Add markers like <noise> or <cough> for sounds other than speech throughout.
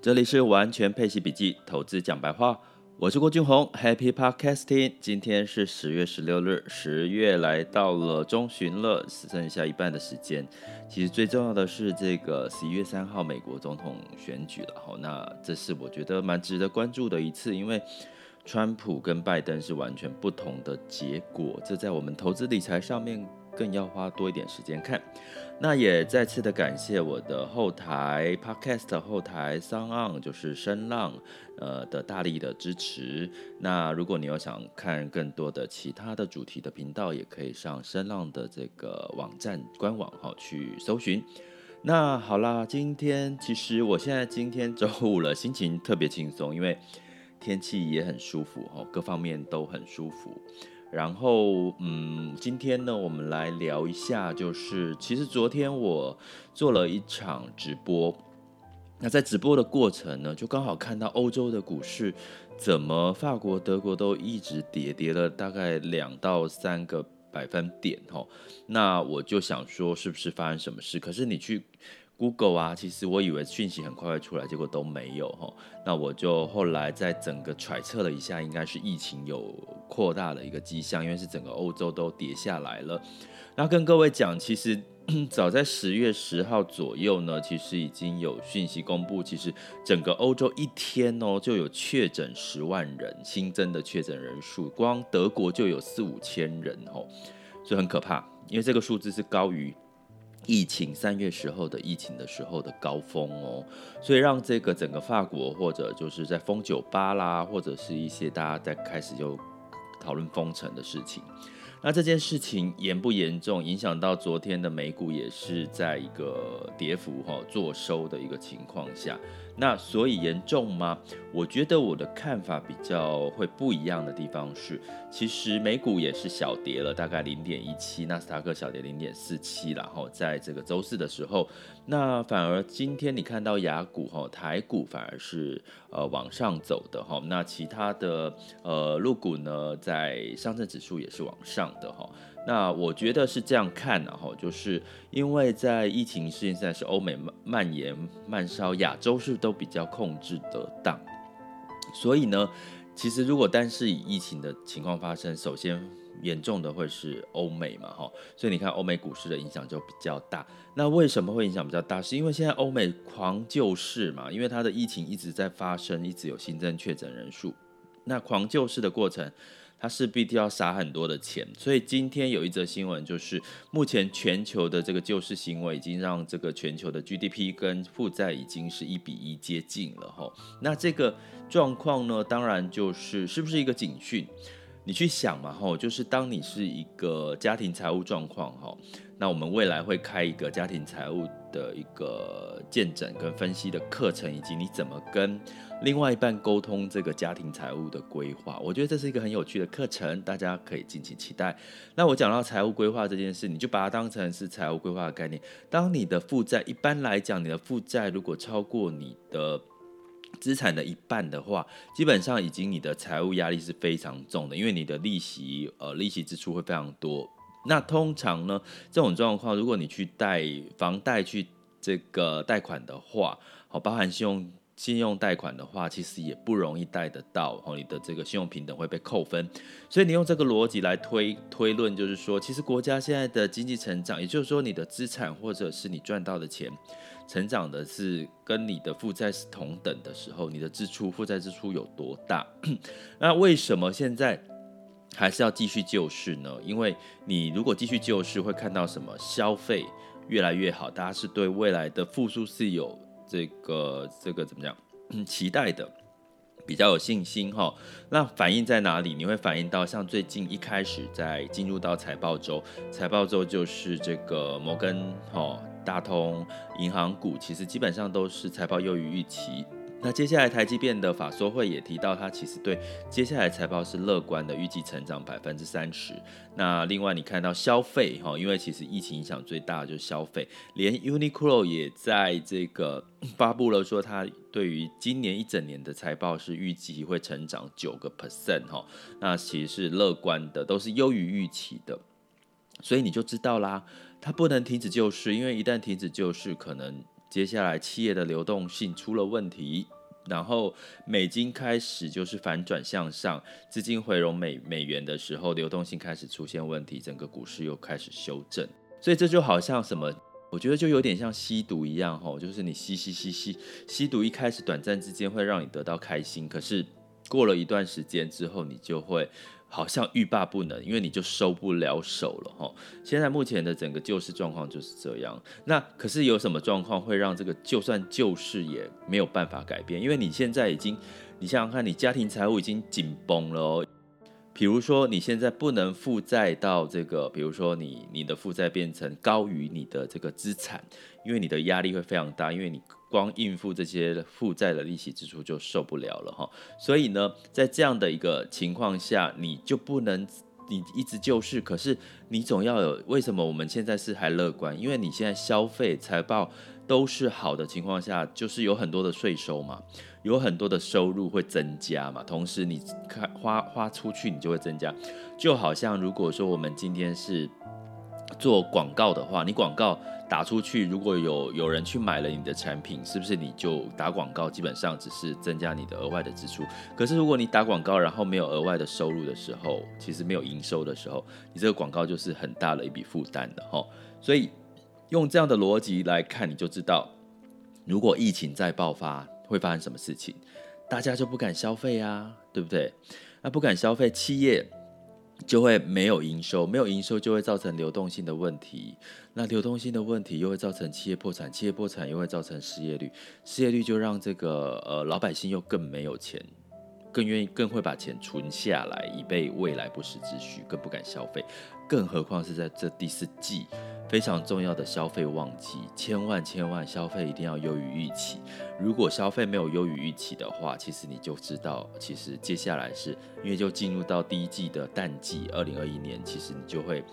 这里是完全配息笔记，投资讲白话，我是郭俊宏，Happy Podcasting。今天是十月十六日，十月来到了中旬了，只剩下一半的时间。其实最重要的是这个十一月三号美国总统选举了，哈，那这是我觉得蛮值得关注的一次，因为川普跟拜登是完全不同的结果，这在我们投资理财上面。更要花多一点时间看，那也再次的感谢我的后台 Podcast 后台 SoundOn 就是声浪，呃的大力的支持。那如果你有想看更多的其他的主题的频道，也可以上声浪的这个网站官网哈去搜寻。那好啦，今天其实我现在今天周五了，心情特别轻松，因为天气也很舒服哈，各方面都很舒服。然后，嗯，今天呢，我们来聊一下，就是其实昨天我做了一场直播，那在直播的过程呢，就刚好看到欧洲的股市怎么法国、德国都一直跌，跌了大概两到三个百分点，吼，那我就想说，是不是发生什么事？可是你去。Google 啊，其实我以为讯息很快会出来，结果都没有哈。那我就后来在整个揣测了一下，应该是疫情有扩大的一个迹象，因为是整个欧洲都跌下来了。那跟各位讲，其实 <clears throat> 早在十月十号左右呢，其实已经有讯息公布，其实整个欧洲一天哦就有确诊十万人新增的确诊人数，光德国就有四五千人哦，所以很可怕，因为这个数字是高于。疫情三月时候的疫情的时候的高峰哦，所以让这个整个法国或者就是在封酒吧啦，或者是一些大家在开始就讨论封城的事情。那这件事情严不严重，影响到昨天的美股也是在一个跌幅哈做收的一个情况下。那所以严重吗？我觉得我的看法比较会不一样的地方是，其实美股也是小跌了大概零点一七，纳斯达克小跌零点四七，然后在这个周四的时候，那反而今天你看到雅股哈台股反而是呃往上走的哈，那其他的呃陆股呢，在上证指数也是往上的哈。那我觉得是这样看的哈，就是因为在疫情现在是欧美蔓延慢烧，亚洲是都比较控制得当，所以呢，其实如果单是以疫情的情况发生，首先严重的会是欧美嘛哈，所以你看欧美股市的影响就比较大。那为什么会影响比较大？是因为现在欧美狂救市嘛，因为它的疫情一直在发生，一直有新增确诊人数，那狂救市的过程。它势必就要撒很多的钱，所以今天有一则新闻，就是目前全球的这个救市行为已经让这个全球的 GDP 跟负债已经是一比一接近了哈。那这个状况呢，当然就是是不是一个警讯？你去想嘛哈，就是当你是一个家庭财务状况哈。那我们未来会开一个家庭财务的一个见证跟分析的课程，以及你怎么跟另外一半沟通这个家庭财务的规划。我觉得这是一个很有趣的课程，大家可以敬请期待。那我讲到财务规划这件事，你就把它当成是财务规划的概念。当你的负债，一般来讲，你的负债如果超过你的资产的一半的话，基本上已经你的财务压力是非常重的，因为你的利息，呃，利息支出会非常多。那通常呢，这种状况，如果你去贷房贷去这个贷款的话，好，包含信用信用贷款的话，其实也不容易贷得到，哦，你的这个信用平等会被扣分。所以你用这个逻辑来推推论，就是说，其实国家现在的经济成长，也就是说你的资产或者是你赚到的钱，成长的是跟你的负债是同等的时候，你的支出负债支出有多大？<coughs> 那为什么现在？还是要继续救市呢？因为你如果继续救市，会看到什么？消费越来越好，大家是对未来的复苏是有这个这个怎么讲？期待的，比较有信心哈。那反映在哪里？你会反映到像最近一开始在进入到财报周，财报周就是这个摩根哈、大通银行股，其实基本上都是财报优于预期。那接下来台积电的法说会也提到，它其实对接下来财报是乐观的，预计成长百分之三十。那另外你看到消费哈，因为其实疫情影响最大的就是消费，连 Uniqlo 也在这个 <coughs> 发布了说，它对于今年一整年的财报是预计会成长九个 percent 哈，那其实是乐观的，都是优于预期的。所以你就知道啦，它不能停止救市，因为一旦停止救市，可能。接下来企业的流动性出了问题，然后美金开始就是反转向上，资金回笼美美元的时候，流动性开始出现问题，整个股市又开始修正。所以这就好像什么？我觉得就有点像吸毒一样，吼，就是你吸吸吸吸，吸毒一开始短暂之间会让你得到开心，可是过了一段时间之后，你就会。好像欲罢不能，因为你就收不了手了哈。现在目前的整个救市状况就是这样。那可是有什么状况会让这个就算救市也没有办法改变？因为你现在已经，你想想看，你家庭财务已经紧绷了哦。比如说你现在不能负债到这个，比如说你你的负债变成高于你的这个资产，因为你的压力会非常大，因为你。光应付这些负债的利息支出就受不了了哈，所以呢，在这样的一个情况下，你就不能你一直就是，可是你总要有。为什么我们现在是还乐观？因为你现在消费财报都是好的情况下，就是有很多的税收嘛，有很多的收入会增加嘛，同时你开花花出去，你就会增加。就好像如果说我们今天是做广告的话，你广告。打出去，如果有有人去买了你的产品，是不是你就打广告，基本上只是增加你的额外的支出？可是如果你打广告，然后没有额外的收入的时候，其实没有营收的时候，你这个广告就是很大的一笔负担的哈。所以用这样的逻辑来看，你就知道，如果疫情再爆发，会发生什么事情？大家就不敢消费啊，对不对？那不敢消费，企业。就会没有营收，没有营收就会造成流动性的问题，那流动性的问题又会造成企业破产，企业破产又会造成失业率，失业率就让这个呃老百姓又更没有钱，更愿意更会把钱存下来，以备未来不时之需，更不敢消费，更何况是在这第四季。非常重要的消费旺季，千万千万消费一定要优于预期。如果消费没有优于预期的话，其实你就知道，其实接下来是因为就进入到第一季的淡季，二零二一年，其实你就会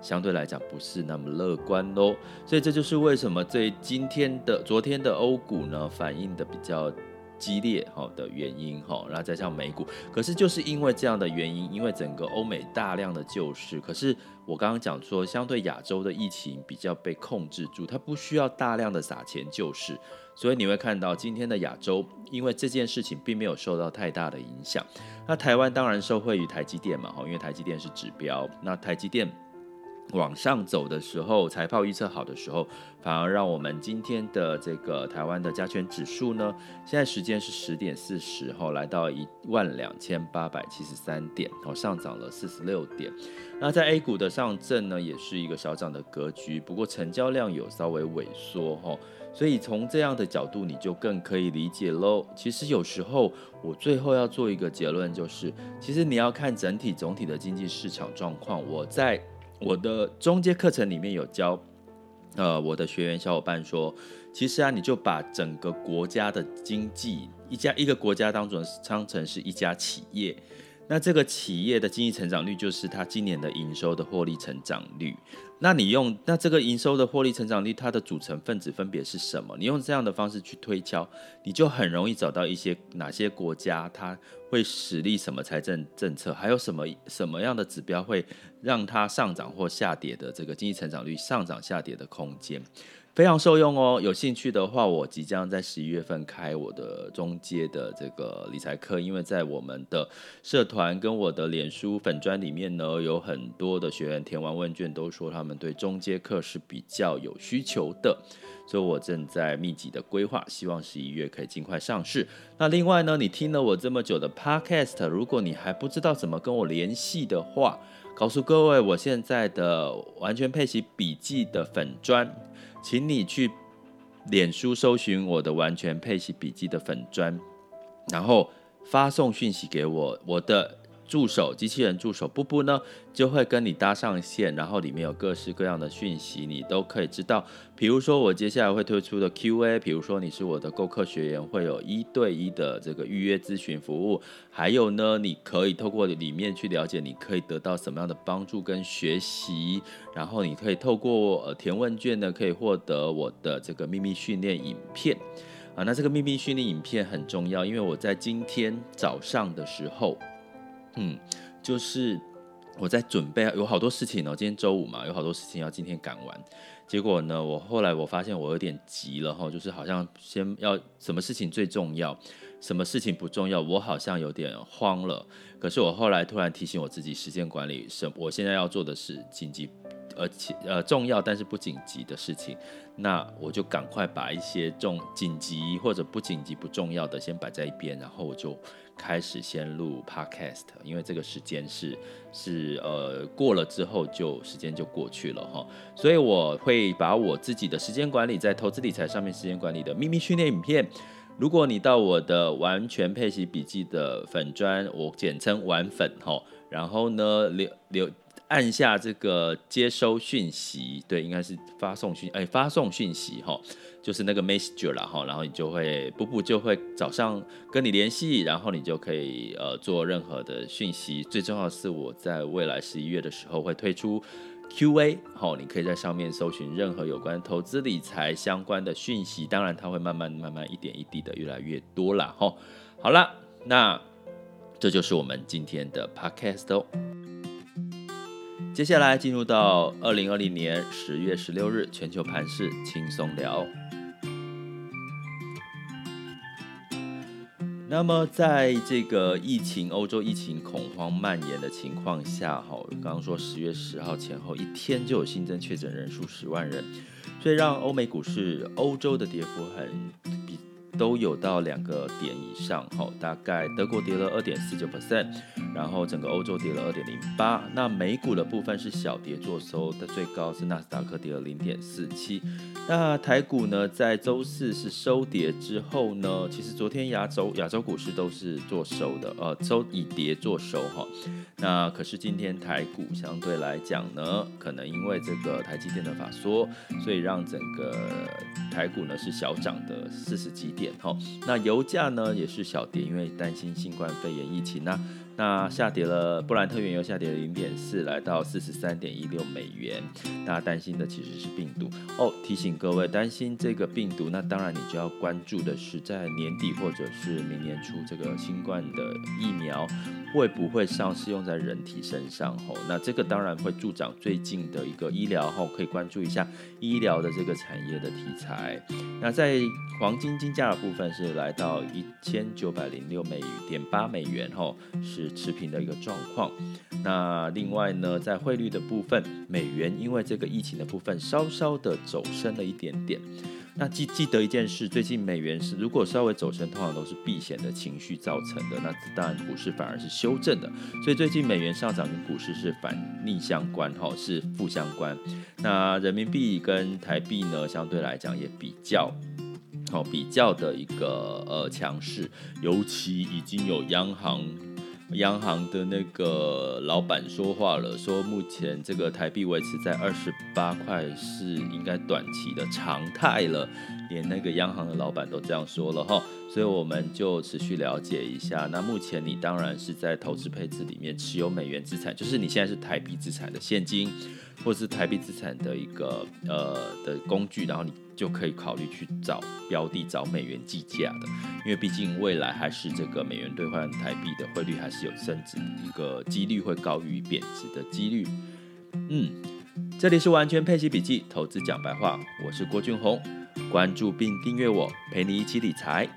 相对来讲不是那么乐观喽。所以这就是为什么这今天的、昨天的欧股呢，反应的比较。激烈哈的原因哈，然后再像美股，可是就是因为这样的原因，因为整个欧美大量的救市，可是我刚刚讲说，相对亚洲的疫情比较被控制住，它不需要大量的撒钱救市，所以你会看到今天的亚洲，因为这件事情并没有受到太大的影响。那台湾当然受惠于台积电嘛，哈，因为台积电是指标，那台积电。往上走的时候，财报预测好的时候，反而让我们今天的这个台湾的加权指数呢，现在时间是十点四十，后来到一万两千八百七十三点，哦，上涨了四十六点。那在 A 股的上证呢，也是一个小涨的格局，不过成交量有稍微萎缩，哈，所以从这样的角度，你就更可以理解喽。其实有时候我最后要做一个结论，就是其实你要看整体总体的经济市场状况。我在我的中阶课程里面有教，呃，我的学员小伙伴说，其实啊，你就把整个国家的经济，一家一个国家当中当成是一家企业。那这个企业的经济成长率就是它今年的营收的获利成长率。那你用那这个营收的获利成长率，它的组成分子分别是什么？你用这样的方式去推敲，你就很容易找到一些哪些国家它会使力什么财政政策，还有什么什么样的指标会让它上涨或下跌的这个经济成长率上涨下跌的空间。非常受用哦！有兴趣的话，我即将在十一月份开我的中阶的这个理财课，因为在我们的社团跟我的脸书粉专里面呢，有很多的学员填完问卷都说他们对中阶课是比较有需求的，所以我正在密集的规划，希望十一月可以尽快上市。那另外呢，你听了我这么久的 Podcast，如果你还不知道怎么跟我联系的话，告诉各位，我现在的完全配奇笔记的粉砖。请你去脸书搜寻我的完全配奇笔记的粉砖，然后发送讯息给我，我的。助手机器人助手布布呢，就会跟你搭上线，然后里面有各式各样的讯息，你都可以知道。比如说我接下来会推出的 QA，比如说你是我的购课学员，会有一对一的这个预约咨询服务。还有呢，你可以透过里面去了解，你可以得到什么样的帮助跟学习。然后你可以透过呃填问卷呢，可以获得我的这个秘密训练影片啊。那这个秘密训练影片很重要，因为我在今天早上的时候。嗯，就是我在准备，有好多事情哦。今天周五嘛，有好多事情要今天赶完。结果呢，我后来我发现我有点急了哈，就是好像先要什么事情最重要，什么事情不重要，我好像有点慌了。可是我后来突然提醒我自己，时间管理是我现在要做的是紧急。而且呃重要但是不紧急的事情，那我就赶快把一些重紧急或者不紧急不重要的先摆在一边，然后我就开始先录 podcast，因为这个时间是是呃过了之后就时间就过去了哈，所以我会把我自己的时间管理在投资理财上面时间管理的秘密训练影片，如果你到我的完全配习笔记的粉砖，我简称玩粉哈，然后呢留留。按下这个接收讯息，对，应该是发送讯，哎，发送讯息哈，就是那个 messenger 啦哈，然后你就会，布布就会早上跟你联系，然后你就可以呃做任何的讯息。最重要的是，我在未来十一月的时候会推出 QA，好，你可以在上面搜寻任何有关投资理财相关的讯息，当然它会慢慢慢慢一点一滴的越来越多啦哈。好了，那这就是我们今天的 podcast 哦。接下来进入到二零二零年十月十六日全球盘势轻松聊。那么，在这个疫情欧洲疫情恐慌蔓延的情况下，哈，刚刚说十月十号前后一天就有新增确诊人数十万人，所以让欧美股市欧洲的跌幅很。都有到两个点以上，好，大概德国跌了二点四九 percent，然后整个欧洲跌了二点零八。那美股的部分是小跌作收的，最高是纳斯达克跌了零点四七。那台股呢，在周四是收跌之后呢，其实昨天亚洲亚洲股市都是做收的，呃，周以跌做收，哈。那可是今天台股相对来讲呢，可能因为这个台积电的法说，所以让整个台股呢是小涨的四十几点。好，那油价呢也是小跌，因为担心新冠肺炎疫情呢。那下跌了，布兰特原油下跌了零点四，来到四十三点一六美元。大家担心的其实是病毒哦。提醒各位，担心这个病毒，那当然你就要关注的是在年底或者是明年初，这个新冠的疫苗会不会上市用在人体身上？吼，那这个当然会助长最近的一个医疗，吼，可以关注一下医疗的这个产业的题材。那在黄金金价的部分是来到一千九百零六美点八美元，吼，是。持平的一个状况。那另外呢，在汇率的部分，美元因为这个疫情的部分稍稍的走升了一点点。那记记得一件事，最近美元是如果稍微走升，通常都是避险的情绪造成的。那当然股市反而是修正的。所以最近美元上涨跟股市是反逆相关，哈，是负相关。那人民币跟台币呢，相对来讲也比较。好，比较的一个呃强势，尤其已经有央行。央行的那个老板说话了，说目前这个台币维持在二十八块是应该短期的常态了，连那个央行的老板都这样说了哈，所以我们就持续了解一下。那目前你当然是在投资配置里面持有美元资产，就是你现在是台币资产的现金，或是台币资产的一个呃的工具，然后你。就可以考虑去找标的，找美元计价的，因为毕竟未来还是这个美元兑换台币的汇率还是有升值一个几率会高于贬值的几率。嗯，这里是完全配息笔记投资讲白话，我是郭俊宏，关注并订阅我，陪你一起理财。